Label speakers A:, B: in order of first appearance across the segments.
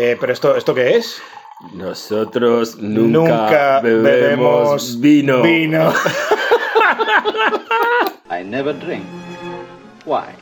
A: Eh, pero esto, ¿esto qué es?
B: Nosotros nunca, bebemos, vino.
A: Vino.
C: I never drink. Why?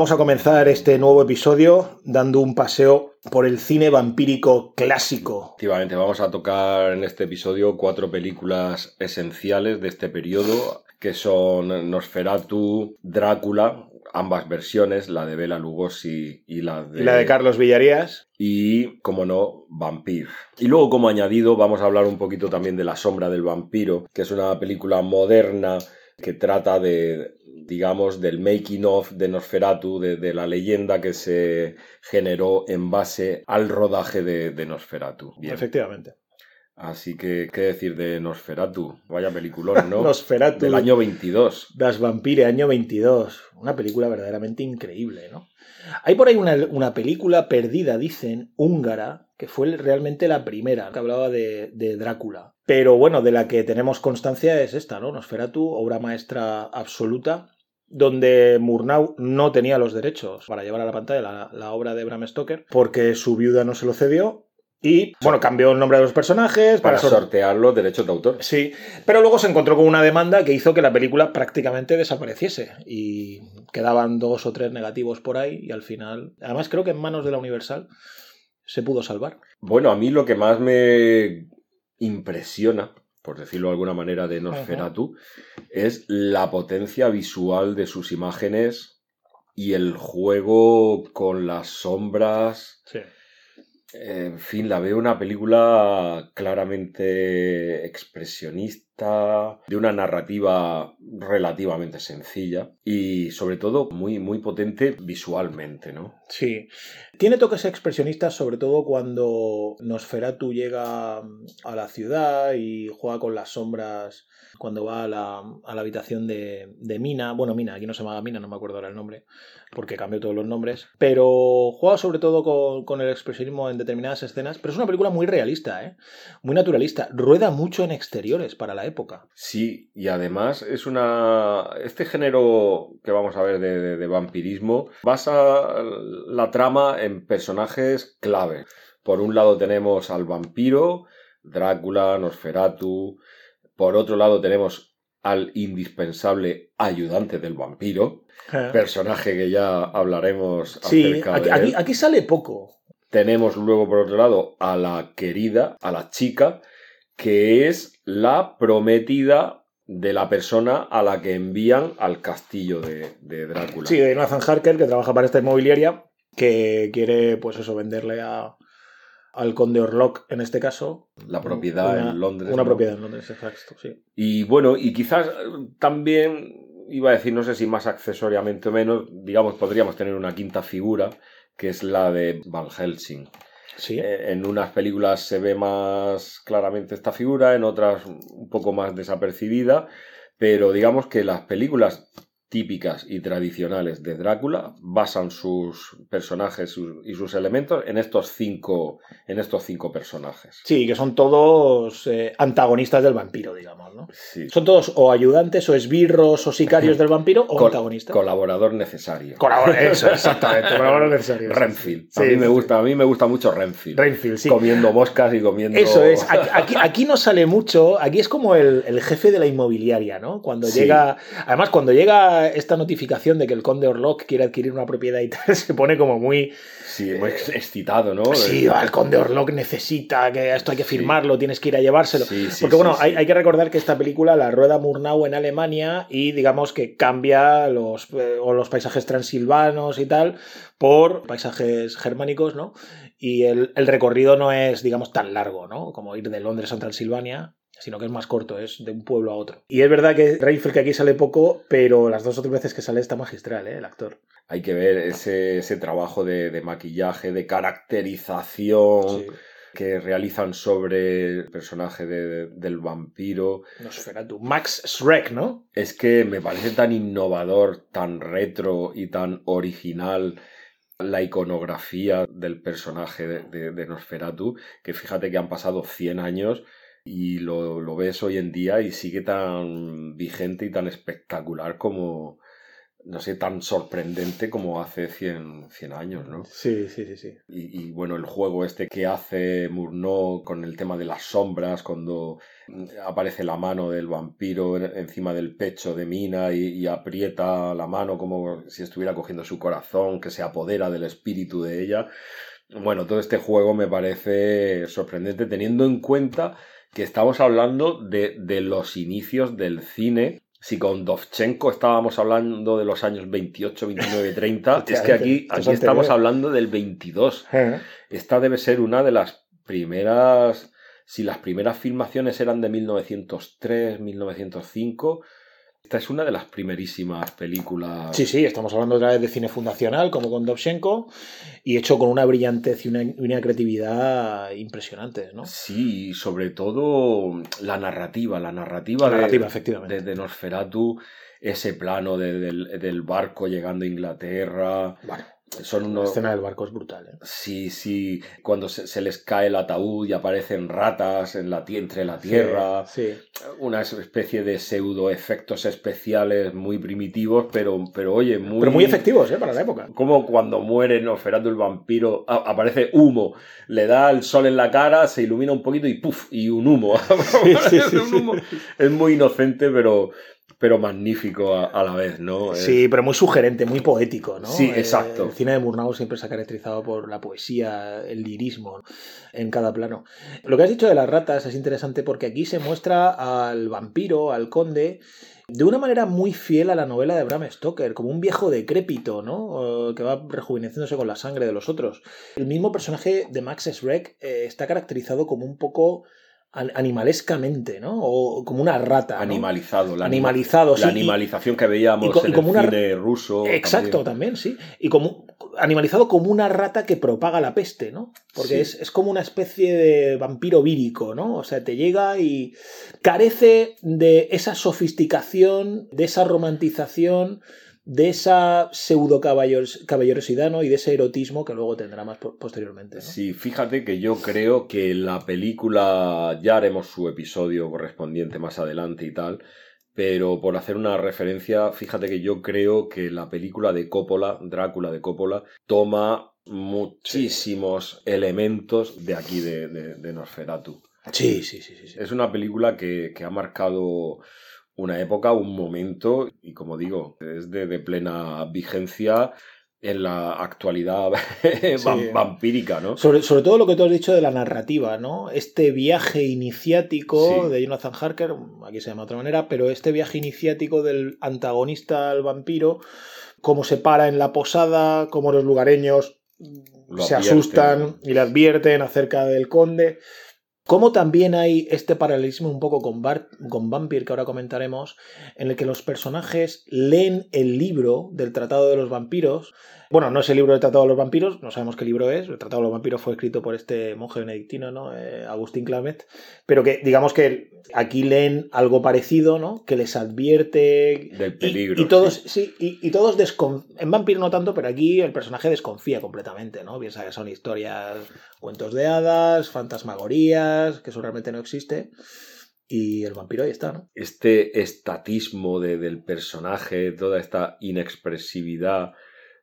A: Vamos a comenzar este nuevo episodio dando un paseo por el cine vampírico clásico.
B: Efectivamente, vamos a tocar en este episodio cuatro películas esenciales de este periodo, que son Nosferatu, Drácula, ambas versiones, la de Bela Lugosi y la de...
A: Y la de Carlos Villarías.
B: y, como no, Vampir. Y luego, como añadido, vamos a hablar un poquito también de La sombra del vampiro, que es una película moderna que trata de, digamos, del making of de Nosferatu, de, de la leyenda que se generó en base al rodaje de, de Nosferatu. Bien.
A: Efectivamente.
B: Así que, ¿qué decir de Nosferatu? Vaya peliculón, ¿no?
A: Nosferatu.
B: Del año 22.
A: Das Vampire, año 22. Una película verdaderamente increíble, ¿no? Hay por ahí una, una película perdida, dicen, húngara, que fue realmente la primera, que hablaba de, de Drácula. Pero bueno, de la que tenemos constancia es esta, ¿no? Nosferatu, obra maestra absoluta, donde Murnau no tenía los derechos para llevar a la pantalla la, la obra de Bram Stoker, porque su viuda no se lo cedió. Y, bueno, cambió el nombre de los personajes
B: Para
A: sor-
B: sortear los derechos de autor.
A: Sí, pero luego se encontró con una demanda que hizo que la película prácticamente desapareciese y quedaban dos o tres negativos por ahí y al final, además creo que en manos de la Universal se pudo salvar.
B: Bueno, a mí lo que más me impresiona, por decirlo de alguna manera, de Nosferatu, es la potencia visual de sus imágenes y el juego con las sombras.
A: Sí.
B: En fin, la veo una película claramente expresionista, de una narrativa relativamente sencilla y sobre todo muy, muy potente visualmente, ¿no?
A: Sí. Tiene toques expresionistas, sobre todo cuando Nosferatu llega a la ciudad y juega con las sombras cuando va a la, a la habitación de, de Mina. Bueno, Mina, aquí no se llama Mina, no me acuerdo ahora el nombre, porque cambió todos los nombres. Pero juega sobre todo con, con el expresionismo en determinadas escenas. Pero es una película muy realista, ¿eh? Muy naturalista. Rueda mucho en exteriores para la época.
B: Sí, y además es una. Este género que vamos a ver de, de- de vampirismo basa la trama en personajes clave. Por un lado tenemos al vampiro, Drácula, Nosferatu. Por otro lado tenemos al indispensable ayudante del vampiro, personaje que ya hablaremos
A: Sí,
B: acerca
A: aquí,
B: de
A: aquí sale poco.
B: Tenemos luego, por otro lado, a la querida, a la chica, que es la prometida de la persona a la que envían al castillo de, de Drácula.
A: Sí, de Nathan Harker, que trabaja para esta inmobiliaria, que quiere, pues eso, venderle a, al conde Orlok, en este caso.
B: La propiedad
A: una-
B: en Londres.
A: Una
B: ¿no?
A: propiedad en Londres, exacto, sí.
B: Y bueno, y quizás también, iba a decir, no sé si más accesoriamente o menos, digamos, podríamos tener una quinta figura, que es la de Van Helsing. Eh, En unas películas se ve más claramente esta figura, en otras un poco más desapercibida, pero digamos que las películas típicas y tradicionales de Drácula basan sus personajes y sus elementos en estos cinco, en estos cinco personajes.
A: sí, que son todos eh, antagonistas del vampiro, digamos, ¿no?
B: Sí.
A: Son todos o ayudantes, o esbirros, o sicarios del vampiro, o
B: Col-
A: antagonistas.
B: Colaborador necesario.
A: Colabora- Eso, exactamente. Colaboradores necesarios.
B: Renfield.
A: Sí,
B: a, mí me gusta, a mí me gusta mucho Renfield.
A: Renfield, sí.
B: Comiendo moscas y comiendo...
A: Eso es, aquí, aquí, no sale mucho, aquí es como el, el jefe de la inmobiliaria, ¿no? Cuando llega, además cuando llega llega esta notificación de que el conde Orlok quiere adquirir una propiedad y tal, se pone como muy...
B: Sí, muy excitado, ¿no?
A: Sí,
B: Eh,
A: el conde Orlok necesita que esto hay que
B: Sí.
A: firmarlo, tienes que ir a llevárselo.
B: Sí, sí,
A: Porque bueno, hay que recordar que esta película la rueda Murnau en Alemania y digamos que cambia los, eh, o los paisajes transilvanos y tal por paisajes germánicos, ¿no? Y el, el recorrido no es, digamos, tan largo, ¿no? Como ir de Londres a Transilvania, sino que es más corto, es de un pueblo a otro. Y es verdad que Reinfeldt que aquí sale poco, pero las dos o tres veces que sale está magistral, ¿eh? El actor.
B: Hay que ver ese, ese trabajo de, de maquillaje, de caracterización
A: Sí.
B: que realizan sobre el personaje de- del vampiro.
A: Nosferatu. Max Schreck, ¿no?
B: Es que me parece tan innovador, tan retro y tan original la iconografía del personaje de, de- de Nosferatu, que fíjate que han pasado 100 años y lo, lo ves hoy en día y sigue tan vigente y tan espectacular como, no sé, tan sorprendente como hace 100, 100 años, ¿no?
A: Sí, sí, sí, sí.
B: Y, y, bueno, el juego este que hace Murnau con el tema de las sombras, cuando aparece la mano del vampiro en- encima del pecho de Mina y, y aprieta la mano como si estuviera cogiendo su corazón, que se apodera del espíritu de ella. Bueno, todo este juego me parece sorprendente teniendo en cuenta que estamos hablando de, de los inicios del cine. Si con Dovchenko estábamos hablando de los años 28, 29, 30, es que aquí, aquí estamos hablando del 22.
A: Eh,
B: Esta debe ser una de las primeras, si las primeras filmaciones eran de 1903, 1905, esta es una de las primerísimas películas.
A: Sí, sí, estamos hablando otra vez de cine fundacional, como con Dovchenko, y hecho con una brillantez y una, creatividad impresionantes, ¿no?
B: Sí, y sobre todo la narrativa, la narrativa,
A: La
B: de-
A: narrativa, efectivamente.
B: de, de Nosferatu, ese plano de- del, del barco llegando a Inglaterra,
A: Bueno,
B: son
A: la
B: unos...
A: escena del barco es brutal, ¿eh?
B: Sí, sí, cuando se, se les cae el ataúd y aparecen ratas en la, entre la tierra,
A: Sí,
B: una especie de pseudo efectos especiales muy primitivos, pero, pero oye, muy...
A: pero muy efectivos, ¿eh? Para la época.
B: Como cuando muere Nosferatu el vampiro, a- aparece humo, le da el sol en la cara, se ilumina un poquito y ¡puf! y un humo.
A: sí, sí,
B: Un humo. Es muy inocente, pero, pero magnífico a, a la vez, ¿no?
A: Sí, pero muy sugerente, muy poético, ¿no?
B: Sí,
A: Eh,
B: exacto.
A: el cine de Murnau siempre se ha caracterizado por la poesía, el lirismo en cada plano. Lo que has dicho de las ratas es interesante porque aquí se muestra al vampiro, al conde, de una manera muy fiel a la novela de Bram Stoker, como un viejo decrépito, ¿no? Que va rejuveneciéndose con la sangre de los otros. El mismo personaje de Max Schreck eh, está caracterizado como un poco animalescamente, ¿no? O como una rata. ¿no?
B: Animalizado. La, anima-
A: Animalizado, sí.
B: la
A: y-
B: animalización que veíamos
A: y co- y
B: en
A: como
B: el
A: una-
B: cine ruso.
A: Exacto, también, sí. Y como animalizado como una rata que propaga la peste, ¿no? Porque
B: Sí.
A: es, es como una especie de vampiro vírico, ¿no? O sea, te llega y carece de esa sofisticación, de esa romantización, de esa pseudo caballeros- caballerosidad, ¿no? Y de ese erotismo que luego tendrá más po- posteriormente, ¿no?
B: Sí, fíjate que yo creo que la película, ya haremos su episodio correspondiente más adelante y tal, pero por hacer una referencia, fíjate que yo creo que la película de Coppola, Drácula de Coppola, toma muchísimos elementos de aquí de, de- de Nosferatu.
A: Sí, sí, sí, sí. sí.
B: Es una película que, que ha marcado una época, un momento, y como digo, es de, de plena vigencia en la actualidad vam- vampírica, ¿no?
A: Sobre, sobre todo lo que tú has dicho de la narrativa, ¿no? Este viaje iniciático
B: Sí.
A: de Jonathan Harker, aquí se llama de otra manera, pero este viaje iniciático del antagonista al vampiro, cómo se para en la posada, cómo los lugareños
B: Lo
A: se asustan y le advierten acerca del conde. Como también hay este paralelismo un poco con, con Vampire, que ahora comentaremos, en el que los personajes leen el libro del Tratado de los Vampiros. Bueno, no es el libro del Tratado de los Vampiros, no sabemos qué libro es. El Tratado de los Vampiros fue escrito por este monje benedictino, ¿no? Eh, Agustín Clamet. Pero que digamos que aquí leen algo parecido, ¿no? Que les advierte
B: Del peligro.
A: Y, todos,
B: sí.
A: sí, y, y todos descon- En Vampire no tanto, pero aquí el personaje desconfía completamente, ¿no? Piensa que son historias, cuentos de hadas, fantasmagorías, que eso realmente no existe. Y el vampiro ahí está, ¿no?
B: Este estatismo de- del personaje, toda esta inexpresividad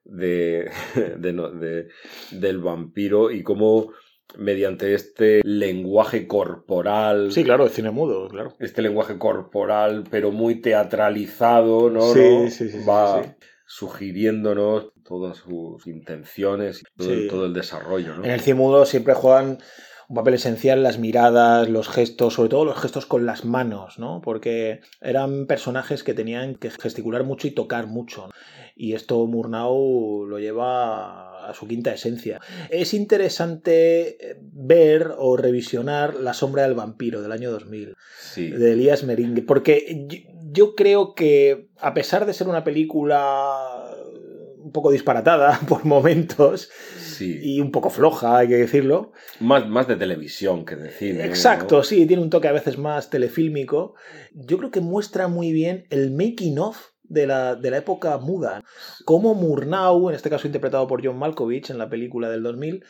B: de, de no- de- del vampiro y cómo mediante este lenguaje corporal.
A: Sí, claro, el cine mudo, claro.
B: Este lenguaje corporal, pero muy teatralizado, ¿no?
A: Sí,
B: ¿no?
A: sí, sí, sí,
B: Va
A: sí.
B: sugiriéndonos todas sus intenciones y todo,
A: Sí.
B: todo el desarrollo, ¿no?
A: En el cine mudo siempre juegan un papel esencial las miradas, los gestos, sobre todo los gestos con las manos, ¿no? Porque eran personajes que tenían que gesticular mucho y tocar mucho. Y esto Murnau lo lleva a su quinta esencia. Es interesante eh, ver o revisionar La sombra del vampiro del año 2000
B: Sí.
A: de Elías Meringue, porque yo creo que a pesar de ser una película un poco disparatada por momentos
B: sí.
A: y un poco floja, hay que decirlo,
B: Más, más de televisión que de cine.
A: Exacto,
B: ¿no?
A: sí, tiene un toque a veces más telefílmico. Yo creo que muestra muy bien el making of de la, de la época muda. Cómo Murnau, en este caso interpretado por John Malkovich en la película del 2000,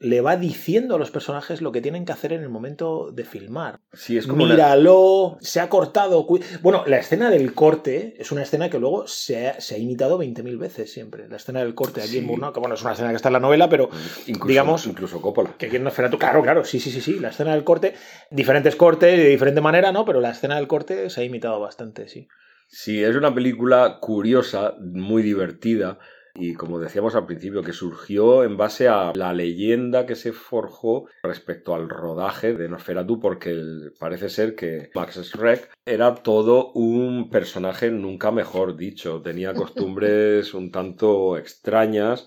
A: le va diciendo a los personajes lo que tienen que hacer en el momento de filmar.
B: Sí, es como una-
A: Míralo, se ha cortado. Bueno, la escena del corte es una escena que luego se ha, se ha imitado 20.000 veces siempre. La escena del corte aquí
B: Sí.
A: en Murnau, que bueno, es una escena que está en la novela, pero
B: incluso,
A: digamos-
B: incluso Coppola.
A: que quién no espera tú. Claro, claro, sí, sí, sí, sí. La escena del corte, diferentes cortes, de diferente manera, ¿no? Pero la escena del corte se ha imitado bastante, sí.
B: Sí, es una película curiosa, muy divertida y como decíamos al principio, que surgió en base a la leyenda que se forjó respecto al rodaje de Nosferatu, porque el- parece ser que Max Schreck era todo un personaje nunca mejor dicho, tenía costumbres un tanto extrañas,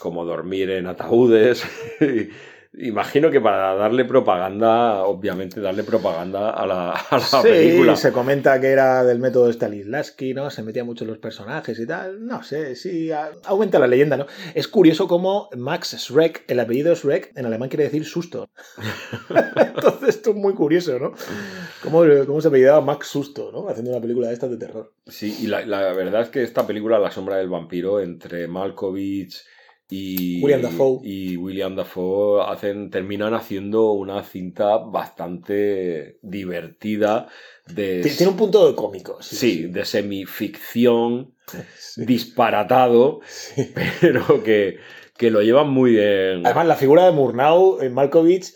B: como dormir en ataúdes. Imagino que para darle propaganda, obviamente darle propaganda a la, a la
A: sí,
B: película.
A: se comenta que era del método de Stanislavski, ¿no? Se metía mucho en los personajes y tal. No sé, sí, a- aumenta la leyenda, ¿no? Es curioso cómo Max Schreck, el apellido Schreck, en alemán quiere decir susto. Entonces esto es muy curioso, ¿no? Cómo, cómo se apellidaba Max Susto, ¿no? Haciendo una película de estas de terror.
B: Sí, y la, la verdad es que esta película, La sombra del vampiro, entre Malkovich y
A: William Dafoe.
B: y William Dafoe hacen, terminan haciendo una cinta bastante divertida de,
A: Tiene un punto de cómico. Sí,
B: sí, de semificción,
A: sí.
B: disparatado, pero que, que lo llevan muy bien.
A: Además, la figura de Murnau en Malkovich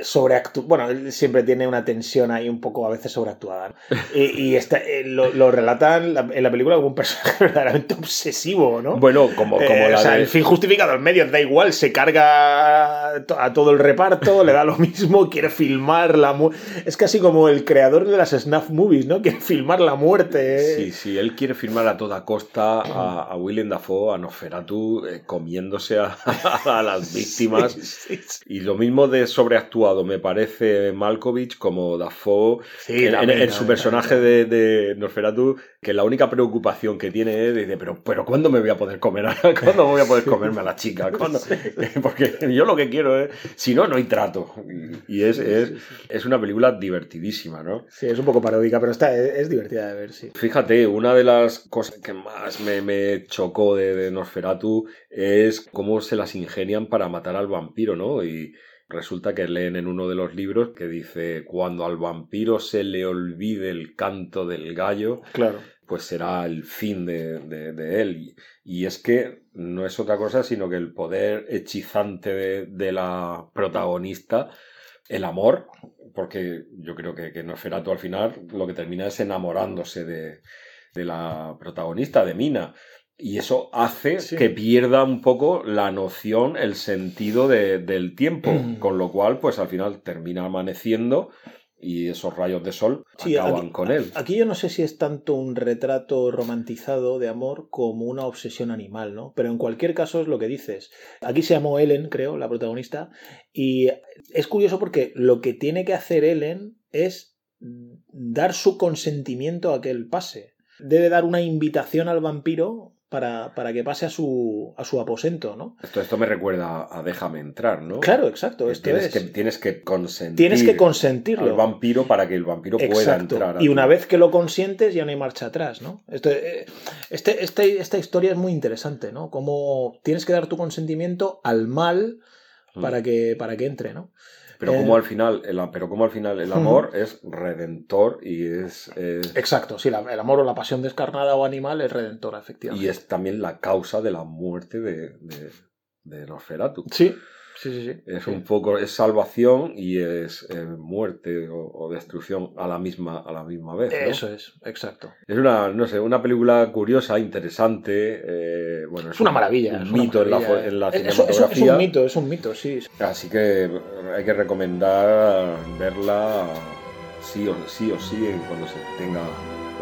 A: eh, sobreactu- Bueno, él siempre tiene una tensión ahí un poco a veces sobreactuada. ¿no? Y, y está- eh, lo, lo relatan la- en la película como un personaje verdaderamente obsesivo, ¿no?
B: bueno, como, como
A: Eh,
B: la
A: o sea,
B: de-
A: el fin justificado en medio, da igual, se carga a to- a todo el reparto, le da lo mismo, quiere filmar la mu- Es casi como el creador de las snuff movies, ¿no? Quiere filmar la muerte. ¿eh?
B: Sí, sí, él quiere firmar a toda costa a, a Willem Dafoe, a Nosferatu, eh, comiéndose a, a las víctimas.
A: Sí, sí,
B: Y lo mismo de me parece Malkovich como Dafoe
A: sí,
B: en,
A: también,
B: en- en su personaje de, de Nosferatu, que la única preocupación que tiene es de, pero, pero ¿cuándo me voy a poder comer? a- ¿Cuándo voy a poder comerme a la chica? ¿Cuándo? Porque yo lo que quiero es, si no, no hay trato. Y, es, es, es una película divertidísima, ¿no?
A: Sí, es un poco paródica, pero está, es, es divertida de ver, sí.
B: Fíjate, una de las cosas que más me, me chocó de, de Nosferatu es cómo se las ingenian para matar al vampiro, ¿no? Y resulta que leen en uno de los libros que dice, cuando al vampiro se le olvide el canto del gallo,
A: Claro.
B: pues será el fin de, de- de él. Y, y es que no es otra cosa sino que el poder hechizante de, de la protagonista, el amor, porque yo creo que, que Nosferatu al final lo que termina es enamorándose de, de la protagonista, de Mina. Y eso hace
A: Sí.
B: que pierda un poco la noción, el sentido de- del tiempo, con lo cual, pues al final termina amaneciendo y esos rayos de sol
A: Sí,
B: acaban
A: aquí-
B: con él.
A: Aquí yo no sé si es tanto un retrato romantizado de amor como una obsesión animal, ¿no? Pero en cualquier caso es lo que dices. Aquí se llamó Ellen, creo, la protagonista, y es curioso porque lo que tiene que hacer Ellen es dar su consentimiento a que él pase. Debe dar una invitación al vampiro para, para que pase a su, a su aposento, ¿no?
B: Esto, esto me recuerda a Déjame entrar, ¿no?
A: Claro, exacto.
B: Que
A: Esto
B: tienes,
A: es.
B: que, tienes que consentir
A: Tienes que consentirlo.
B: al vampiro para que el vampiro pueda entrar. a
A: Y una vez que lo consientes, ya no hay marcha atrás, ¿no? Esto, eh, este, este- esta historia es muy interesante, ¿no? Como tienes que dar tu consentimiento al mal
B: Mm.
A: para que, para que entre, ¿no?
B: Pero
A: eh,
B: como al final, el, pero como al final el amor es redentor y es, es-
A: Exacto, sí, la- el amor o la pasión descarnada o animal es redentora, efectivamente.
B: y es también la causa de la muerte de, de, de Nosferatu.
A: Sí, Sí, sí, sí.
B: Es un poco, es salvación y es eh, muerte o, o destrucción a la misma, a la misma vez. ¿no?
A: Eso es, exacto.
B: Es una, no sé, una película curiosa, interesante. eh, bueno,
A: Es una
B: un-
A: maravilla.
B: Un
A: es una
B: mito en la, en la
A: Es-
B: cinematografía.
A: Es un mito, es un mito, sí.
B: Así que hay que recomendar verla sí o sí, o sí cuando se tenga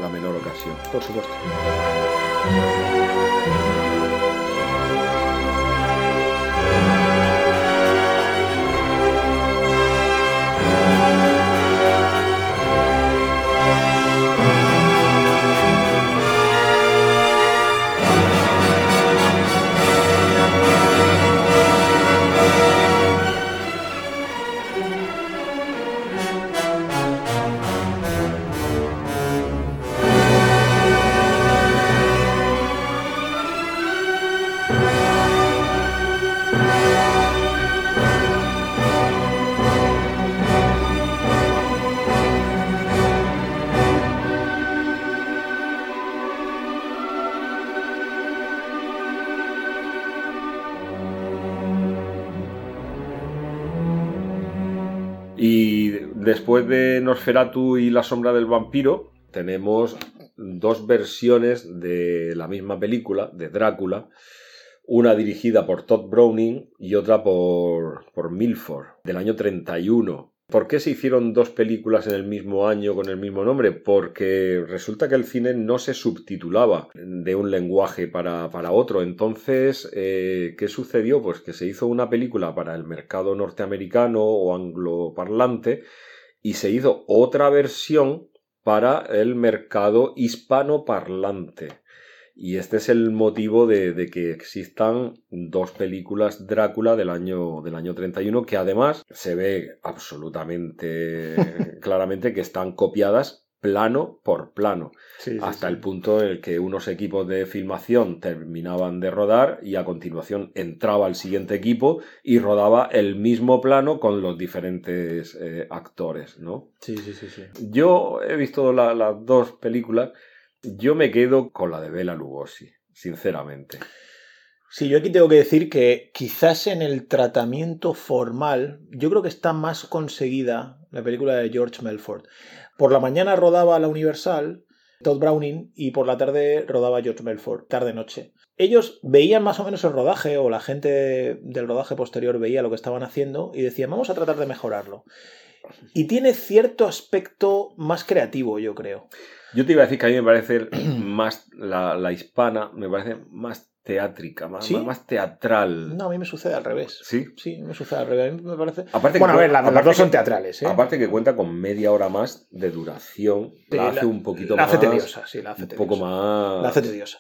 B: la menor ocasión.
A: Por supuesto.
B: Después de Nosferatu y La sombra del vampiro, tenemos dos versiones de la misma película, de Drácula, una dirigida por Todd Browning y otra por, por Milford, del año 31. ¿Por qué se hicieron dos películas en el mismo año con el mismo nombre? Porque resulta que el cine no se subtitulaba de un lenguaje para, para otro. Entonces, eh, ¿qué sucedió? Pues que se hizo una película para el mercado norteamericano o angloparlante y se hizo otra versión para el mercado hispanoparlante. Y este es el motivo de, de que existan dos películas Drácula del año, del año 31 que además se ve absolutamente claramente que están copiadas plano por plano,
A: Sí, sí,
B: hasta
A: sí.
B: el punto en el que unos equipos de filmación terminaban de rodar y a continuación entraba el siguiente equipo y rodaba el mismo plano con los diferentes eh, actores, ¿no?
A: Sí, sí, sí, sí.
B: Yo he visto la- las dos películas. Yo me quedo con la de Bela Lugosi, sinceramente.
A: Sí, yo aquí tengo que decir que quizás en el tratamiento formal, yo creo que está más conseguida la película de George Melford. Por la mañana rodaba la Universal, Todd Browning, y por la tarde rodaba George Melford, tarde-noche. Ellos veían más o menos el rodaje, o la gente del rodaje posterior veía lo que estaban haciendo, y decían, vamos a tratar de mejorarlo. Y tiene cierto aspecto más creativo, yo creo.
B: Yo te iba a decir que a mí me parece más la, la hispana, me parece más teátrica, más,
A: ¿Sí?
B: más, teatral.
A: No, a mí me sucede al revés.
B: ¿Sí?
A: Sí, me sucede al revés. A mí me parece...
B: Aparte
A: Bueno, a ver, la- las
B: aparte
A: dos son teatrales, ¿eh?
B: Aparte que cuenta con media hora más de duración.
A: Sí,
B: la hace un poquito
A: la
B: más.
A: hace tediosa, sí, la hace
B: un
A: tediosa.
B: poco más.
A: La hace tediosa.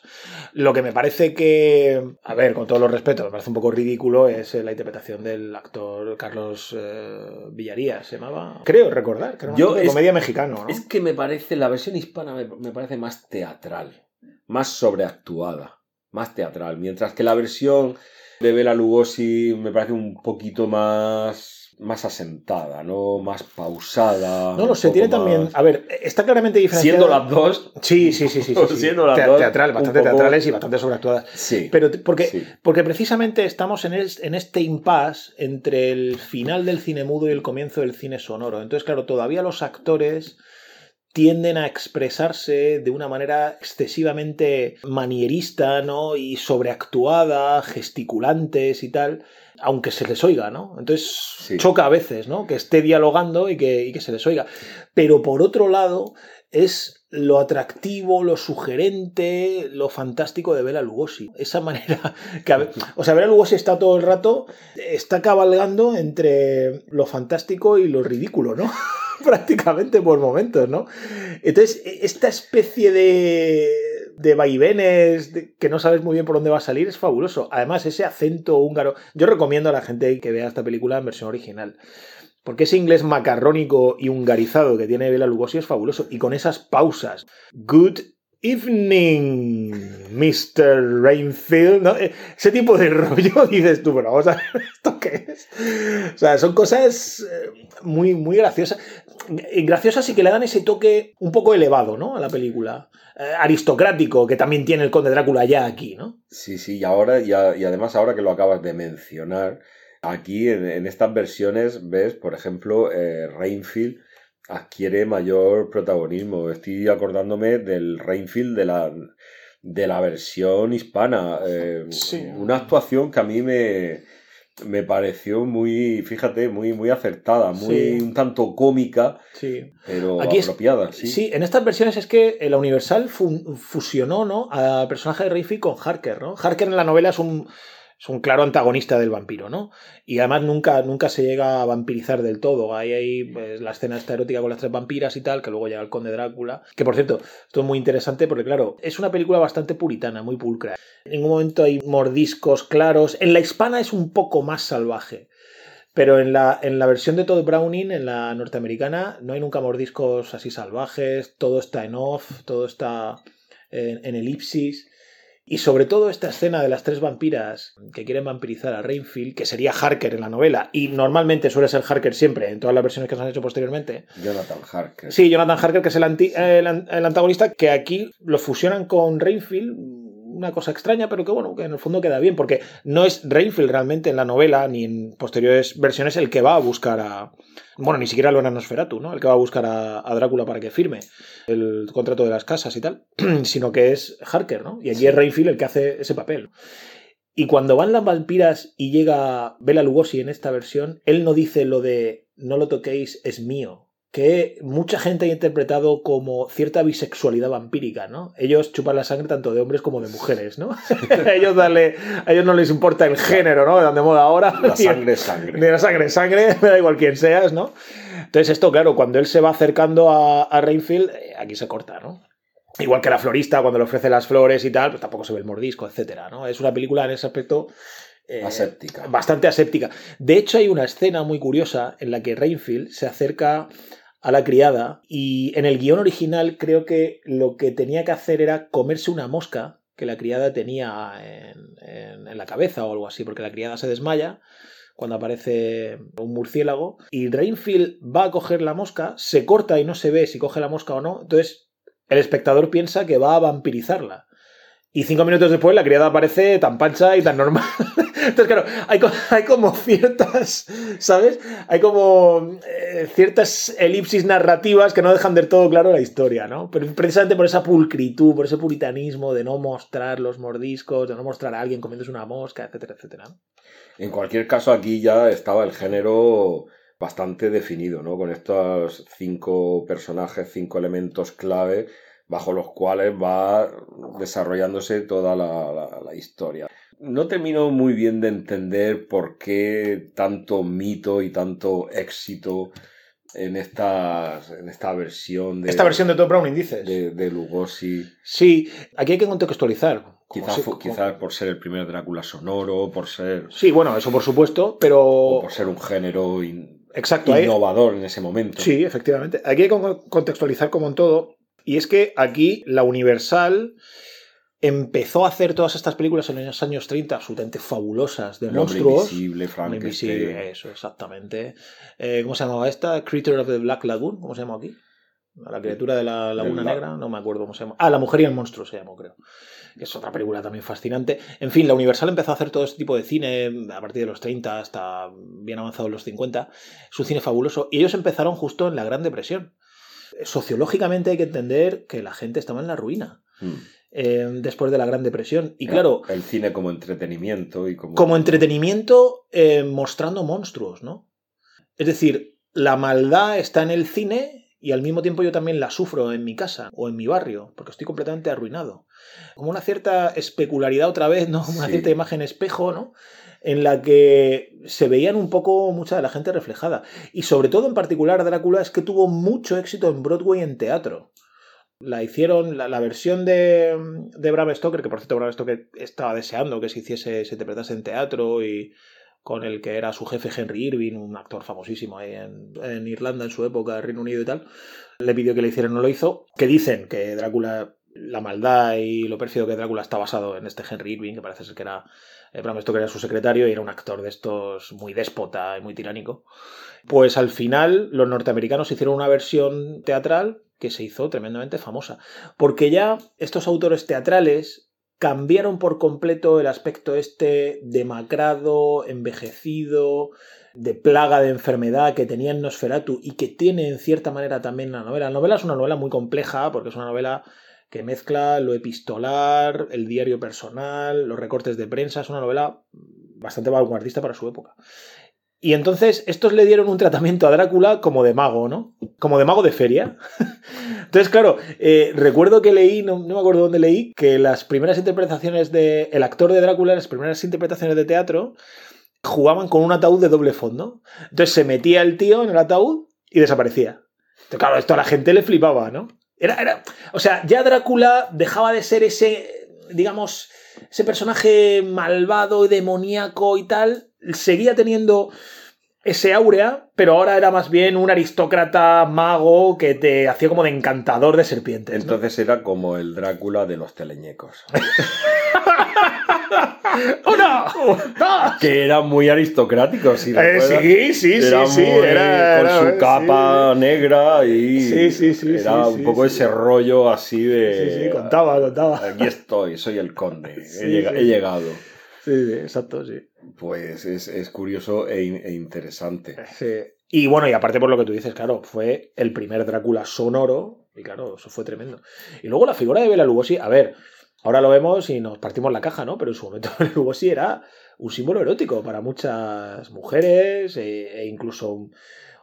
A: Lo que me parece que, a ver, con todos los respetos, me parece un poco ridículo es eh, la interpretación del actor Carlos eh, Villarías, se llamaba. Creo recordar, que era
B: Yo
A: de comedia mexicano, ¿no?
B: Es que me parece, la versión hispana me, me parece más teatral, más sobreactuada, más teatral, mientras que la versión de Bela Lugosi me parece un poquito más, más asentada, ¿no? Más pausada.
A: No lo sé, tiene también. A ver, está claramente diferenciada.
B: Siendo las dos,
A: Sí, sí, sí, sí. sí, sí.
B: Siendo las
A: Te-
B: dos,
A: Teatral, bastante
B: poco-
A: teatrales y bastante sobreactuadas.
B: sí.
A: Pero porque,
B: sí.
A: porque precisamente estamos en, es- en este impasse entre el final del cine mudo y el comienzo del cine sonoro. Entonces, claro, todavía los actores tienden a expresarse de una manera excesivamente manierista, ¿no? Y sobreactuada, gesticulantes y tal, aunque se les oiga, ¿no? Entonces
B: Sí.
A: choca a veces, ¿no? Que esté dialogando y que, y que se les oiga. Pero por otro lado, es lo atractivo, lo sugerente, lo fantástico de Bela Lugosi. Esa manera que, o sea, Bela Lugosi está todo el rato, está cabalgando entre lo fantástico y lo ridículo, ¿no? Prácticamente por momentos, ¿no? Entonces, e- esta especie de, de vaivenes que no sabes muy bien por dónde va a salir es fabuloso. Además, ese acento húngaro. Yo recomiendo a la gente que vea esta película en versión original. Porque ese inglés macarrónico y hungarizado que tiene Bela Lugosi es fabuloso. Y con esas pausas. Good evening, Mr. Rainfield. ¿no? Ese tipo de rollo dices tú, pero vamos a ver, ¿esto qué es? O sea, son cosas eh, muy, muy graciosas. Graciosas y que le dan ese toque un poco elevado, ¿no? A la película. Eh, aristocrático, que también tiene el Conde Drácula ya aquí, ¿no?
B: Sí, sí, y ahora, y, y además ahora que lo acabas de mencionar, aquí en, en estas versiones ves, por ejemplo, eh, Rainfield adquiere mayor protagonismo. Estoy acordándome del Rainfield de la, de la versión hispana. eh,
A: Sí.
B: Una actuación que a mí me, me pareció muy, fíjate, muy, muy acertada, muy
A: Sí.
B: un tanto cómica,
A: Sí.
B: pero
A: Aquí es-
B: apropiada.
A: Sí.
B: Sí.
A: en estas versiones es que la Universal fu- fusionó ¿no? al personaje de Rayfield con Harker, ¿no? Harker en la novela es un, es un claro antagonista del vampiro, ¿no? Y además nunca, nunca se llega a vampirizar del todo. Hay ahí pues, la escena esta erótica con las tres vampiras y tal, que luego llega el conde Drácula. Que por cierto, esto es muy interesante porque, claro, es una película bastante puritana, muy pulcra. En ningún momento hay mordiscos claros. En la hispana es un poco más salvaje. Pero en la, en la versión de Todd Browning, en la norteamericana, no hay nunca mordiscos así salvajes, todo está en off, todo está en, en elipsis. Y sobre todo esta escena de las tres vampiras que quieren vampirizar a Rainfield, que sería Harker en la novela, y normalmente suele ser Harker siempre, en todas las versiones que se han hecho posteriormente.
B: Jonathan Harker.
A: Sí, Jonathan Harker, que es el, anti- el el antagonista, que aquí lo fusionan con Rainfield, una cosa extraña, pero que bueno, que en el fondo queda bien, porque no es Rainfield realmente en la novela, ni en posteriores versiones, el que va a buscar a. Bueno, ni siquiera lo Nosferatu, ¿no? El que va a buscar a, a Drácula para que firme el contrato de las casas y tal, sino que es Harker, ¿no? Y allí es Rainfield el que hace ese papel. Y cuando van las vampiras y llega Bela Lugosi en esta versión, él no dice lo de no lo toquéis, es mío. Que mucha gente ha interpretado como cierta bisexualidad vampírica, ¿no? Ellos chupan la sangre tanto de hombres como de mujeres, ¿no? a, ellos darle, a ellos no les importa el género, ¿no? De moda ahora.
B: La sangre es sangre.
A: De la sangre es sangre, me da igual quién seas, ¿no? Entonces, esto, claro, cuando él se va acercando a, a Rainfield, eh, aquí se corta, ¿no? Igual que la florista, cuando le ofrece las flores y tal, pues tampoco se ve el mordisco, etcétera, ¿no? Es una película en ese aspecto. eh,
B: Aséptica.
A: Bastante aséptica. De hecho, hay una escena muy curiosa en la que Rainfield se acerca a la criada y en el guion original creo que lo que tenía que hacer era comerse una mosca que la criada tenía en, en- en la cabeza o algo así, porque la criada se desmaya cuando aparece un murciélago y Rainfield va a coger la mosca, se corta y no se ve si coge la mosca o no, entonces el espectador piensa que va a vampirizarla. Y cinco minutos después la criada aparece tan pancha y tan normal. Entonces, claro, hay, hay como ciertas, ¿sabes? Hay como eh, ciertas elipsis narrativas que no dejan del todo claro la historia, ¿no? Precisamente por esa pulcritud, por ese puritanismo de no mostrar los mordiscos, de no mostrar a alguien comiéndose una mosca, etcétera, etcétera.
B: En cualquier caso, aquí ya estaba el género bastante definido, ¿no? Con estos cinco personajes, cinco elementos clave bajo los cuales va desarrollándose toda la, la- la historia. No termino muy bien de entender por qué tanto mito y tanto éxito en esta, en esta versión de,
A: Esta versión de Todd Browning, dices.
B: de, de Lugosi.
A: Sí, aquí hay que contextualizar.
B: Quizás
A: si- como-
B: por ser el primer Drácula sonoro, por ser,
A: Sí, bueno, eso por supuesto, pero...
B: o por ser un género in-
A: Exacto, hay-
B: innovador en ese momento.
A: Sí, efectivamente. Aquí hay que con- contextualizar como en todo. Y es que aquí la Universal empezó a hacer todas estas películas en los años 30 absolutamente fabulosas de monstruos.
B: invisible, Frankenstein.
A: invisible, eso, exactamente. Eh, ¿Cómo se llamaba esta? Creature of the Black Lagoon, ¿cómo se llama aquí? La criatura de la Laguna
B: la-
A: Negra, no me acuerdo cómo se llama. Ah, La Mujer y el Monstruo se llamó, creo. Es otra película también fascinante. En fin, la Universal empezó a hacer todo este tipo de cine a partir de los 30 hasta bien avanzados los 50. Es un cine fabuloso. Y ellos empezaron justo en la Gran Depresión. Sociológicamente hay que entender que la gente estaba en la ruina
B: Mm.
A: eh, después de la Gran Depresión. Y claro,
B: El cine como entretenimiento y como...
A: como entretenimiento eh, mostrando monstruos, ¿no? Es decir, la maldad está en el cine y al mismo tiempo yo también la sufro en mi casa o en mi barrio, porque estoy completamente arruinado. Como una cierta especularidad otra vez, ¿no? Una
B: Sí.
A: cierta imagen espejo, ¿no? En la que se veían un poco mucha de la gente reflejada. Y sobre todo en particular Drácula es que tuvo mucho éxito en Broadway en teatro. La hicieron, la, la versión de, de Bram Stoker, que por cierto Bram Stoker estaba deseando que se hiciese, se interpretase en teatro y con el que era su jefe Henry Irving, un actor famosísimo ahí en, Irlanda en su época, Reino Unido y tal, le pidió que le hicieran, no lo hizo, que dicen que Drácula, la maldad y lo pérfido que Drácula está basado en este Henry Irving, que parece ser que era, eh, Bram era su secretario y era un actor de estos muy déspota y muy tiránico. Pues al final los norteamericanos hicieron una versión teatral que se hizo tremendamente famosa. Porque ya estos autores teatrales cambiaron por completo el aspecto este demacrado, envejecido, de plaga de enfermedad que tenía en Nosferatu y que tiene en cierta manera también la novela. La novela es una novela muy compleja porque es una novela que mezcla lo epistolar, el diario personal, los recortes de prensa. Es una novela bastante vanguardista para su época. Y entonces estos le dieron un tratamiento a Drácula como de mago, ¿no? Como de mago de feria. entonces, claro, eh, recuerdo que leí, no, no, me acuerdo dónde leí, que las primeras interpretaciones de... El actor de Drácula, las primeras interpretaciones de teatro, jugaban con un ataúd de doble fondo. Entonces se metía el tío en el ataúd y desaparecía. Entonces, claro, esto a la gente le flipaba, ¿no? Era, era, o sea, ya Drácula dejaba de ser ese, digamos, ese personaje malvado y demoníaco y tal, seguía teniendo ese áurea, pero ahora era más bien un aristócrata mago que te hacía como de encantador de serpientes. ¿no?
B: Entonces era como el Drácula de los teleñecos.
A: ¡Uno! ¡Dos!
B: Que era muy aristocrático, si
A: Eh, sí, sí,
B: era
A: sí, era-
B: con
A: era-
B: su
A: sí.
B: capa negra y
A: Sí, sí, sí,
B: era
A: sí,
B: un
A: sí,
B: poco
A: sí.
B: ese rollo así de
A: Sí, sí, contaba, contaba.
B: aquí estoy, soy el conde,
A: Sí,
B: he, llega-
A: sí.
B: he llegado.
A: Sí, sí, exacto, sí.
B: Pues es, es curioso e, in- e interesante.
A: Sí. Y bueno, y aparte por lo que tú dices, claro, fue el primer Drácula sonoro, y claro, eso fue tremendo. Y luego la figura de Bela Lugosi, a ver, ahora lo vemos y nos partimos la caja, ¿no? Pero en su momento Bela Lugosi era un símbolo erótico para muchas mujeres e, e incluso un,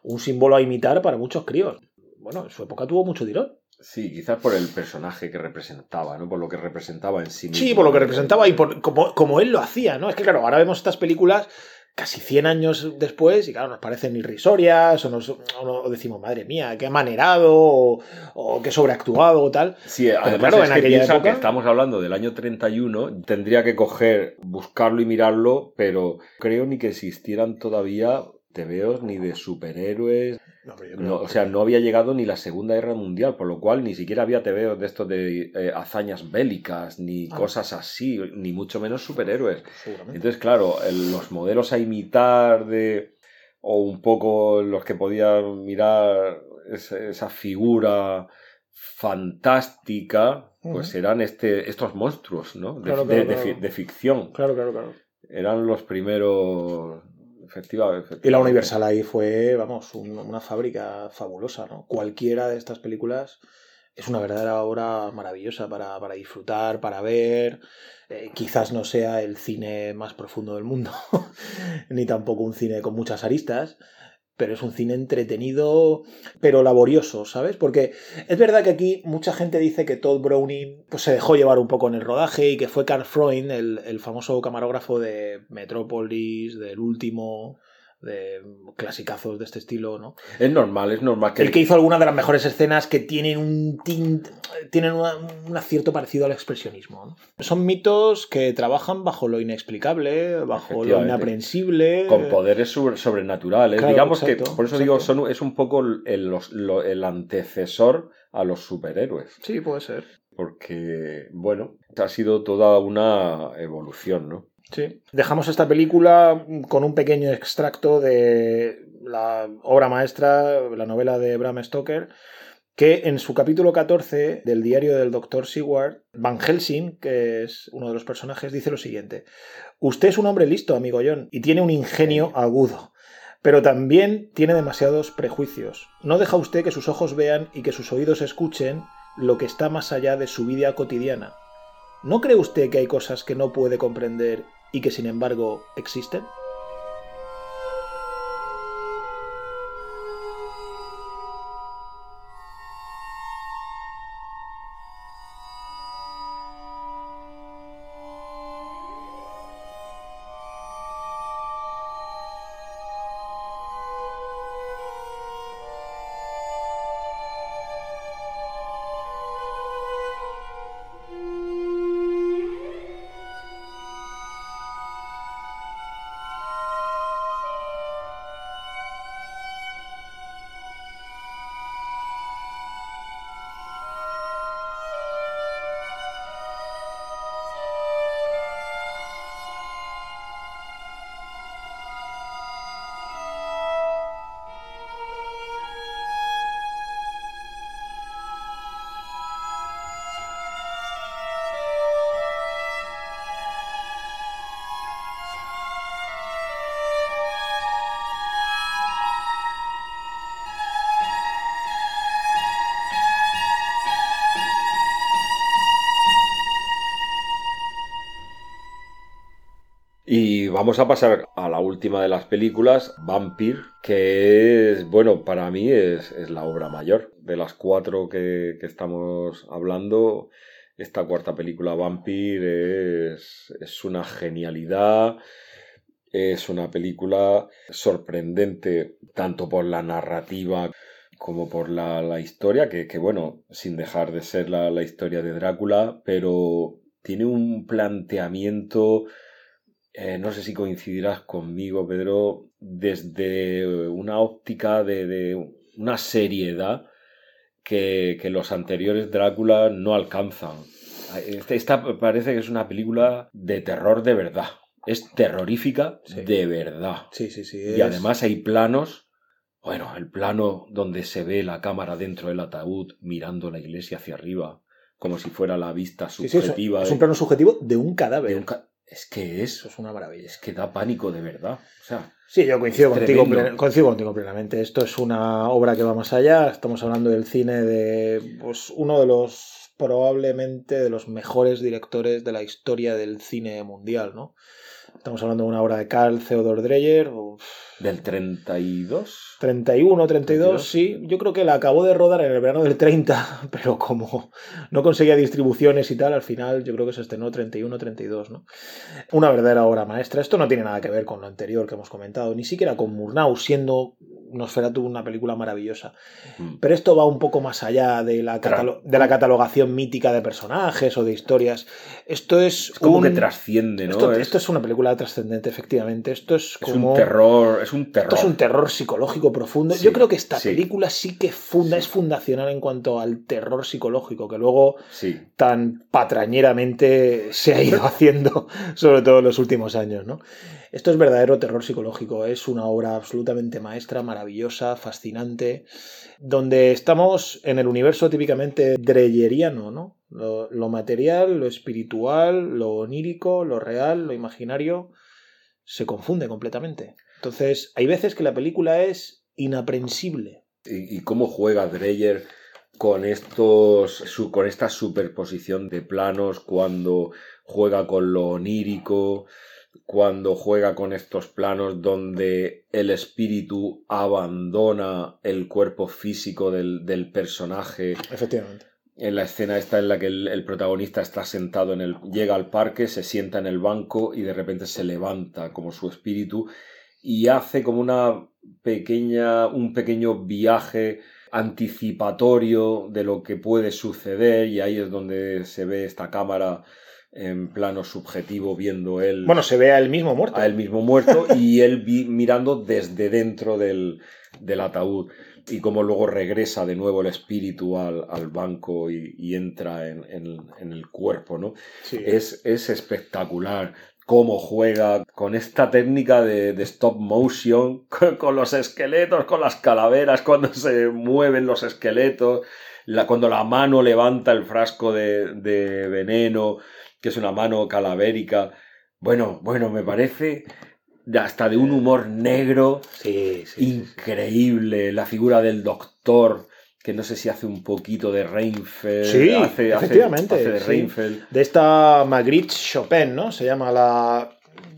A: un símbolo a imitar para muchos críos. Bueno, en su época tuvo mucho tirón.
B: Sí, quizás por el personaje que representaba, ¿no? Por lo que representaba en sí mismo.
A: Sí, por lo que representaba y por como, como él lo hacía, ¿no? Es que claro, ahora vemos estas películas casi 100 años después y claro, nos parecen irrisorias o, nos, o decimos, madre mía, qué manerado o, o qué sobreactuado o tal.
B: Sí, además
A: claro,
B: es
A: en
B: que
A: aquella
B: piensa
A: época-
B: que estamos hablando del año 31, tendría que coger, buscarlo y mirarlo, pero creo ni que existieran todavía tebeos ni de superhéroes.
A: No, pero yo creo
B: No,
A: que-
B: o sea, no había llegado ni la Segunda Guerra Mundial, por lo cual ni siquiera había tebeos de estos de eh, hazañas bélicas, ni
A: Ah.
B: cosas así, ni mucho menos superhéroes. Entonces, claro, los modelos a imitar de. o un poco los que podían mirar esa, figura fantástica, pues eran este, estos monstruos, ¿no? De,
A: Claro,
B: de-
A: claro,
B: de
A: claro.
B: fi- de ficción.
A: Claro, claro, claro.
B: Eran los primeros. Efectivamente.
A: Y la Universal ahí fue, vamos, un- una fábrica fabulosa, ¿no? Cualquiera de estas películas es una verdadera obra maravillosa para, para disfrutar, para ver. Eh, quizás no sea el cine más profundo del mundo, ni tampoco un cine con muchas aristas, pero es un cine entretenido, pero laborioso, ¿sabes? Porque es verdad que aquí mucha gente dice que Todd Browning pues, se dejó llevar un poco en el rodaje y que fue Carl Freund, el, el famoso camarógrafo de Metrópolis, del último, de clasicazos de este estilo, ¿no?
B: Es normal, es normal que.
A: El que hizo algunas de las mejores escenas que tienen un tint, tienen una- un acierto parecido al expresionismo. ¿no? Son mitos que trabajan bajo lo inexplicable, bajo lo inaprensible.
B: con poderes sobre- sobrenaturales.
A: Claro,
B: Digamos que, por eso digo, son, es un poco el, los- lo- el antecesor a los superhéroes.
A: Sí, puede ser.
B: Porque, bueno, ha sido toda una evolución, ¿no?
A: Sí. Dejamos esta película con un pequeño extracto de la obra maestra, la novela de Bram Stoker, que en su capítulo 14 del diario del Dr. Seward, Van Helsing, que es uno de los personajes, dice lo siguiente. Usted es un hombre listo, amigo John, y tiene un ingenio agudo, pero también tiene demasiados prejuicios. No deja usted que sus ojos vean y que sus oídos escuchen lo que está más allá de su vida cotidiana. ¿No cree usted que hay cosas que no puede comprender y que sin embargo existen?
B: Y vamos a pasar a la última de las películas, Vampire, que es, bueno, para mí es, es la obra mayor. De las cuatro que, que, estamos hablando, esta cuarta película, Vampire, es, es una genialidad. Es una película sorprendente tanto por la narrativa como por la, la historia, que, que, bueno, sin dejar de ser la, la historia de Drácula, pero tiene un planteamiento eh, no sé si coincidirás conmigo, Pedro, desde una óptica de, de una seriedad que, que, los anteriores Drácula no alcanzan. Este, esta parece que es una película de terror de verdad. Es terrorífica sí. de verdad.
A: Sí, sí, sí.
B: Es... Y además hay planos. Bueno, el plano donde se ve la cámara dentro del ataúd mirando la iglesia hacia arriba, como si fuera la vista subjetiva.
A: Sí, es, un, es, un, plano subjetivo de un cadáver.
B: De un ca es que eso
A: es una maravilla.
B: Es que da pánico de verdad. O sea,
A: sí, yo coincido contigo, plen, coincido contigo plenamente. Esto es una obra que va más allá. Estamos hablando del cine de pues, uno de los probablemente de los mejores directores de la historia del cine mundial, ¿no? Estamos hablando de una obra de Carl Theodor Dreyer. Uf.
B: ¿Del 32?
A: 31, 32, 32, sí. Yo creo que la acabó de rodar en el verano del 30, pero como no conseguía distribuciones y tal, al final yo creo que se estrenó 31, 32, ¿no? Una verdadera obra maestra. Esto no tiene nada que ver con lo anterior que hemos comentado, ni siquiera con Murnau, siendo Nosferatu una película maravillosa. Mm. Pero esto va un poco más allá de la, de la catalogación mítica de personajes o de historias. Esto es.
B: es como un... que trasciende, ¿no?
A: Esto es... esto es una película trascendente, efectivamente. Esto es como.
B: Es un terror. Es un terror.
A: Esto es un terror psicológico profundo. Sí, Yo creo que esta sí. película sí que funda, sí. es fundacional en cuanto al terror psicológico, que luego tan patrañeramente se ha ido haciendo, sobre todo en los últimos años, ¿no? Esto es verdadero terror psicológico, es una obra absolutamente maestra, maravillosa, fascinante, donde estamos en el universo típicamente dreyeriano, ¿no? Lo, lo, material, lo espiritual, lo onírico, lo real, lo imaginario, se confunde completamente. Entonces, hay veces que la película es inaprensible.
B: ¿Y, y cómo juega Dreyer con estos su, con esta superposición de planos cuando juega con lo onírico? cuando juega con estos planos donde el espíritu abandona el cuerpo físico del, del personaje.
A: Efectivamente.
B: En la escena esta en la que el, el, protagonista está sentado en el. llega al parque, se sienta en el banco y de repente se levanta como su espíritu y hace como una pequeña. un pequeño viaje anticipatorio de lo que puede suceder y ahí es donde se ve esta cámara en plano subjetivo viendo él.
A: Bueno, se ve a él mismo muerto.
B: A él mismo muerto y él vi, mirando desde dentro del, del, ataúd. Y como luego regresa de nuevo el espíritu al, al banco y, y entra en, en, en, el cuerpo, ¿no?
A: Sí.
B: Es, es espectacular cómo juega con esta técnica de, de stop motion, con, con, los esqueletos, con las calaveras, cuando se mueven los esqueletos, la, cuando la mano levanta el frasco de, de veneno, que es una mano calavérica. Bueno, bueno, me parece hasta de un humor negro
A: sí, sí,
B: increíble. Sí, la figura del doctor, que no sé si hace un poquito de Reinfeldt.
A: Sí,
B: hace,
A: efectivamente.
B: Hace, de
A: esta Magritte Chopin, ¿no? Se llama la,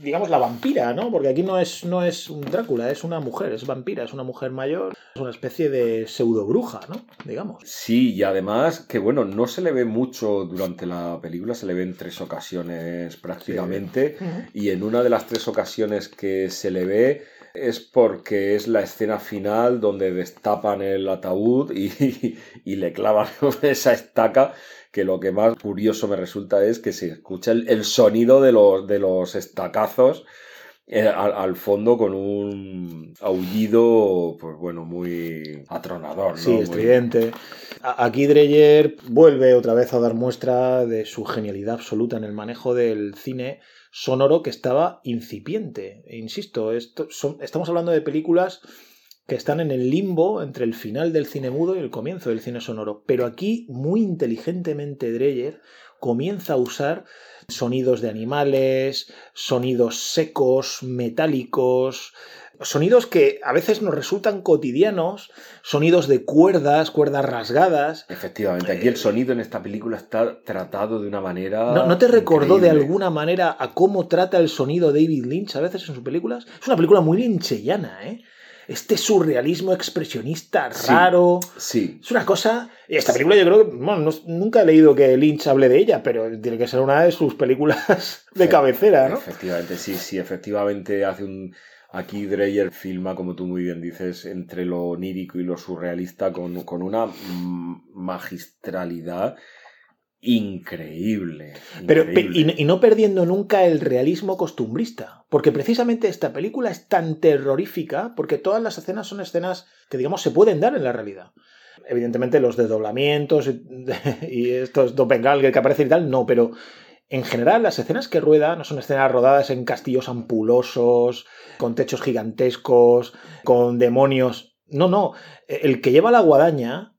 A: digamos, la vampira, ¿no? Porque aquí no es, no es un Drácula, es una mujer, es vampira, es una mujer mayor, es una especie de pseudo bruja, ¿no? Digamos.
B: Sí, y además que, bueno, no se le ve mucho durante la película, se le ve en tres ocasiones prácticamente, sí. y en una de las tres ocasiones que se le ve es porque es la escena final donde destapan el ataúd y, y, y le clavan esa estaca que lo que más curioso me resulta es que se escucha el, el sonido de los, de los estacazos eh, al, al, fondo con un aullido, pues bueno, muy atronador. ¿no?
A: Sí, estridente. Muy... Aquí Dreyer vuelve otra vez a dar muestra de su genialidad absoluta en el manejo del cine sonoro que estaba incipiente. E insisto, estamos hablando de películas que están en el limbo entre el final del cine mudo y el comienzo del cine sonoro. Pero aquí, muy inteligentemente, Dreyer comienza a usar sonidos de animales, sonidos secos, metálicos, Sonidos que a veces nos resultan cotidianos, sonidos de cuerdas, cuerdas rasgadas.
B: Efectivamente, aquí el sonido en esta película está tratado de una manera.
A: ¿No, ¿no te recordó de alguna manera a cómo trata el sonido David Lynch a veces en sus películas? Es una película muy lyncheyana, ¿eh? Este surrealismo expresionista raro.
B: Sí,
A: Es una cosa. y Esta película yo creo que. Bueno, no- nunca he leído que Lynch hable de ella, pero tiene que ser una de sus películas de cabecera, ¿no?
B: Efectivamente, sí, sí, efectivamente hace un. Aquí Dreyer filma, como tú muy bien dices, entre lo onírico y lo surrealista con, con una mm, magistralidad increíble.
A: Pero, y no perdiendo nunca el realismo costumbrista. Porque precisamente esta película es tan terrorífica porque todas las escenas son escenas que, digamos, se pueden dar en la realidad. Evidentemente, los desdoblamientos y, y estos doppelganger que aparecen y tal, no, pero en general las escenas que rueda no son escenas rodadas en castillos ampulosos, con techos gigantescos, con demonios. No, no. El que lleva la guadaña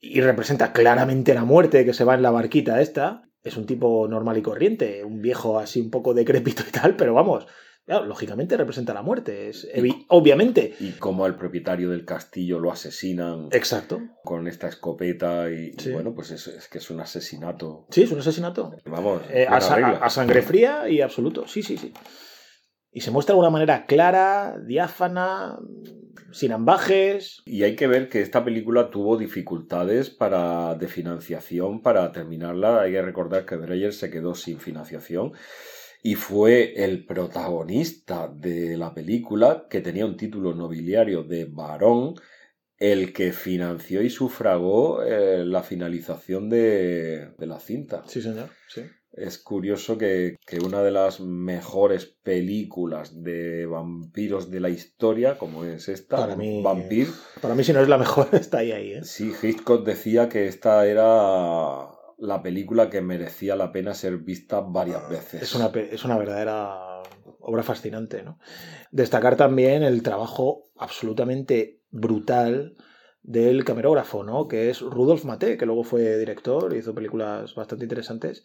A: y representa claramente la muerte que se va en la barquita esta, es un tipo normal y corriente, un viejo así un poco decrépito y tal, pero vamos, claro, lógicamente representa la muerte, es obviamente.
B: Y como al propietario del castillo lo asesinan
A: Exacto.
B: con esta escopeta y, y
A: Sí.
B: bueno, pues es, es que es un asesinato.
A: Sí, es un asesinato.
B: Vamos,
A: Eh, a, a- a sangre fría y absoluto, sí, sí, sí. Y se muestra de una manera clara, diáfana, sin ambajes.
B: Y hay que ver que esta película tuvo dificultades para, de financiación para terminarla. Hay que recordar que Dreyer se quedó sin financiación y fue el protagonista de la película, que tenía un título nobiliario de varón, el que financió y sufragó eh, la finalización de, de la cinta.
A: Sí, señor, sí.
B: Es curioso que, que una de las mejores películas de vampiros de la historia, como es esta,
A: Para mí-
B: Vampir,
A: Para mí, si no es la mejor, está ahí, ahí. ¿eh?
B: sí, Hitchcock decía que esta era la película que merecía la pena ser vista varias veces.
A: Es una, es una verdadera obra fascinante, ¿no? Destacar también el trabajo absolutamente brutal del camarógrafo, ¿no? Que es Rudolf Maté, que luego fue director, hizo películas bastante interesantes.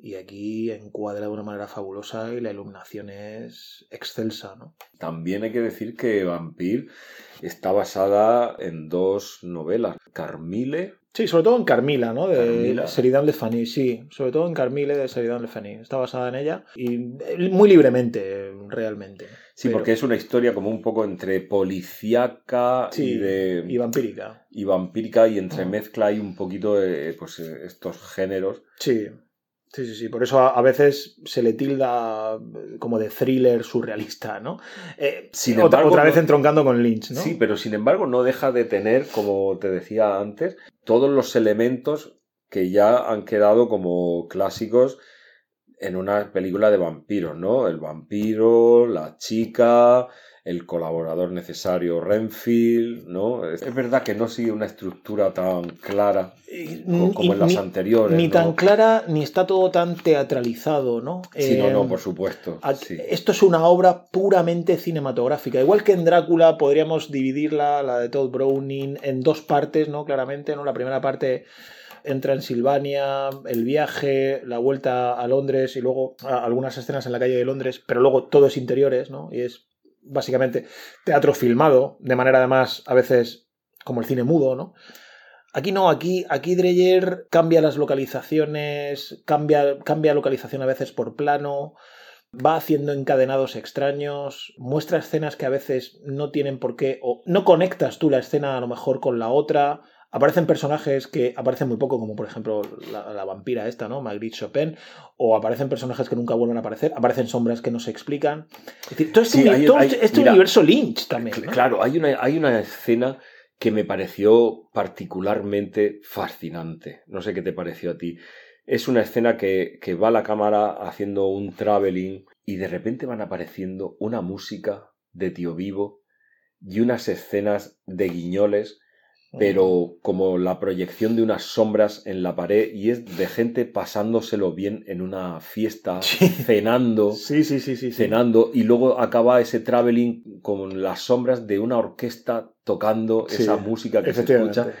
A: Y aquí encuadra de una manera fabulosa y la iluminación es excelsa, ¿no?
B: También hay que decir que Vampir está basada en dos novelas, Carmile
A: Sí, sobre todo en Carmila, ¿no? De
B: Carmila.
A: Sheridan Le Fany, sí. Sobre todo en Carmile de Sheridan Le Fany. Está basada en ella y eh, muy libremente, realmente.
B: Sí,
A: Pero-
B: porque es una historia como un poco entre policíaca
A: Sí,
B: y de
A: y vampírica.
B: y vampírica y entre
A: Ah.
B: mezcla hay un poquito eh, pues eh, estos géneros.
A: Sí, sí, sí, sí. Por eso a, a veces se le tilda eh, como de thriller surrealista, ¿no? Eh,
B: Sin
A: otra,
B: embargo,
A: otra vez entroncando con Lynch, ¿no?
B: Sí, pero sin embargo no deja de tener, como te decía antes, todos los elementos que ya han quedado como clásicos en una película de vampiros, ¿no? El vampiro, la chica, el colaborador necesario Renfield, ¿no? Es, verdad que no sigue una estructura tan clara como
A: y-
B: en las
A: ni,
B: anteriores.
A: ni
B: ¿no?
A: tan clara ni está todo tan teatralizado, ¿no?
B: Sí, no, no,
A: Eh,
B: por supuesto. sí.
A: Esto es una obra puramente cinematográfica. Igual que en Drácula podríamos dividirla, la de Todd Browning, en dos partes, ¿no? Claramente, ¿no? La primera parte en Silvania, el viaje, la vuelta a Londres y luego algunas escenas en la calle de Londres, pero luego todo es interiores, ¿no? Y es básicamente teatro filmado, de manera además a veces como el cine mudo, ¿no? Aquí no, aquí, aquí Dreyer cambia las localizaciones, cambia, cambia localización a veces por plano, va haciendo encadenados extraños, muestra escenas que a veces no tienen por qué, o no conectas tú la escena a lo mejor con la otra. Aparecen personajes que aparecen muy poco, como por ejemplo la, la vampira esta, ¿no? Magritte Chopin, o aparecen personajes que nunca vuelven a aparecer, aparecen sombras que no se explican. Es decir, todo este,
B: Sí,
A: uni-
B: hay-
A: todo
B: hay-
A: este- este
B: mira,
A: universo Lynch también.
B: Claro, hay una, hay una escena que me pareció particularmente fascinante. No sé qué te pareció a ti. Es una escena que, que va la cámara haciendo un traveling y de repente van apareciendo una música de tío vivo y unas escenas de guiñoles, pero como la proyección de unas sombras en la pared y es de gente pasándoselo bien en una fiesta,
A: Sí.
B: cenando
A: Sí, sí, sí, sí. sí.
B: cenando y luego acaba ese traveling con las sombras de una orquesta tocando
A: Sí,
B: esa música que se escucha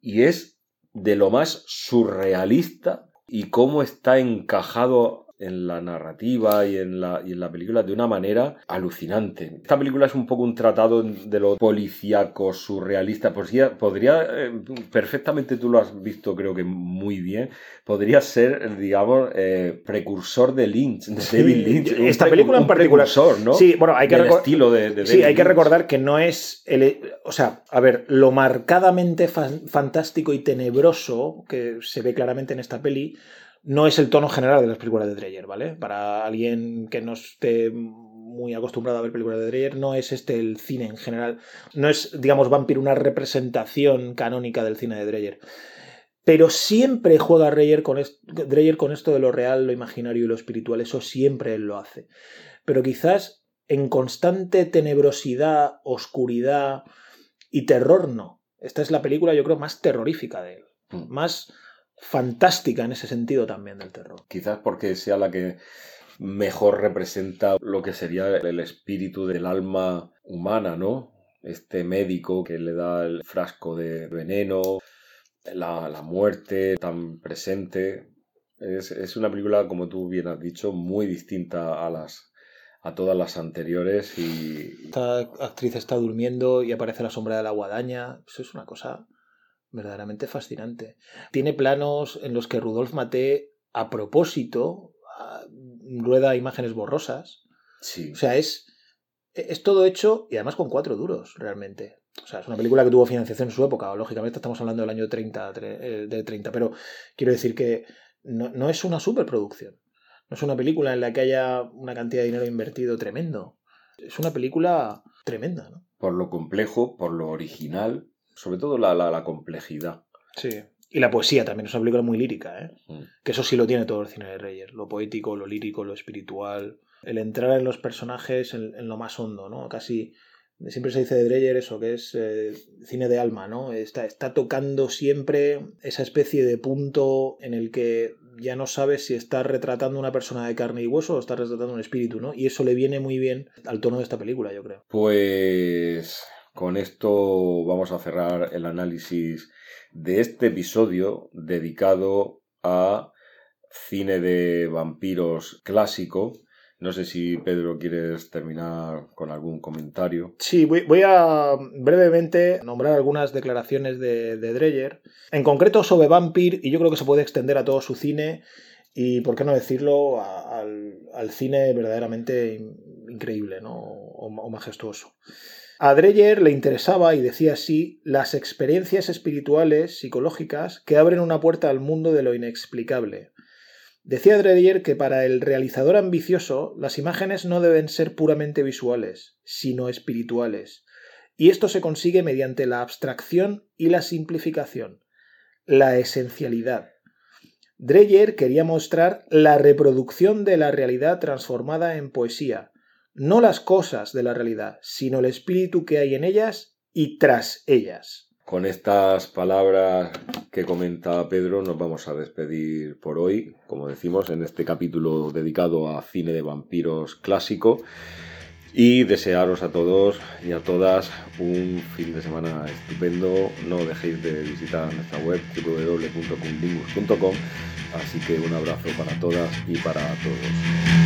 B: y es de lo más surrealista y cómo está encajado en la narrativa y en la, y en la película de una manera alucinante. Esta película es un poco un tratado de lo policíaco, surrealista. Podría, podría eh, perfectamente, tú lo has visto creo que muy bien, podría ser, digamos, eh, precursor de Lynch, de David Lynch.
A: Esta película en particular.
B: ¿no?
A: Sí, bueno, hay que,
B: Del
A: recor-
B: estilo de, de
A: sí, hay que recordar que no es. El, o sea, a ver, lo marcadamente fan- fantástico y tenebroso que se ve claramente en esta peli no es el tono general de las películas de Dreyer, ¿vale? Para alguien que no esté muy acostumbrado a ver películas de Dreyer, no es este el cine en general. No es, digamos, Vampire una representación canónica del cine de Dreyer. Pero siempre juega Dreyer con, Dreyer con esto de lo real, lo imaginario y lo espiritual. Eso siempre él lo hace. Pero quizás en constante tenebrosidad, oscuridad y terror no. Esta es la película, yo creo, más terrorífica de él.
B: Mm.
A: Más fantástica en ese sentido también del terror.
B: Quizás porque sea la que mejor representa lo que sería el espíritu del alma humana, ¿no? Este médico que le da el frasco de veneno, la, la muerte tan presente. Es, es una película, como tú bien has dicho, muy distinta a las a todas las anteriores y
A: Esta actriz está durmiendo y aparece la sombra de la guadaña. Eso es una cosa verdaderamente fascinante. Tiene planos en los que Rudolf Maté, a propósito, a- rueda imágenes borrosas.
B: sí,
A: O sea, es, es todo hecho y además con cuatro duros, realmente. O sea, es una película que tuvo financiación en su época. Lógicamente estamos hablando del año 30, tre- eh, de 30 pero quiero decir que no, no es una superproducción. No es una película en la que haya una cantidad de dinero invertido tremendo. Es una película tremenda, ¿no?
B: por lo complejo, por lo original, sobre todo la, la, la complejidad.
A: Sí. Y la poesía también es una película muy lírica, ¿eh?
B: Mm.
A: Que eso sí lo tiene todo el cine de Reyes. Lo poético, lo lírico, lo espiritual. El entrar en los personajes en, en lo más hondo, ¿no? Casi. Siempre se dice de Dreyer eso, que es eh, cine de alma, ¿no? Está, está tocando siempre esa especie de punto en el que ya no sabes si está retratando una persona de carne y hueso o está retratando un espíritu, ¿no? Y eso le viene muy bien al tono de esta película, yo creo.
B: Pues con esto vamos a cerrar el análisis de este episodio dedicado a cine de vampiros clásico. No sé si Pedro quieres terminar con algún comentario.
A: Sí, voy, a brevemente nombrar algunas declaraciones de, de Dreyer, en concreto sobre Vampire, y yo creo que se puede extender a todo su cine, y por qué no decirlo, al, al cine verdaderamente in- increíble ¿no? o majestuoso. A Dreyer le interesaba, y decía así, las experiencias espirituales, psicológicas, que abren una puerta al mundo de lo inexplicable. Decía Dreyer que para el realizador ambicioso las imágenes no deben ser puramente visuales, sino espirituales, y esto se consigue mediante la abstracción y la simplificación, la esencialidad. Dreyer quería mostrar la reproducción de la realidad transformada en poesía, no las cosas de la realidad, sino el espíritu que hay en ellas y tras ellas.
B: Con estas palabras que comenta Pedro nos vamos a despedir por hoy, como decimos, en este capítulo dedicado a cine de vampiros clásico. Y desearos a todos y a todas un fin de semana estupendo. No dejéis de visitar nuestra web www.cumlingus.com. Así que un abrazo para todas y para todos.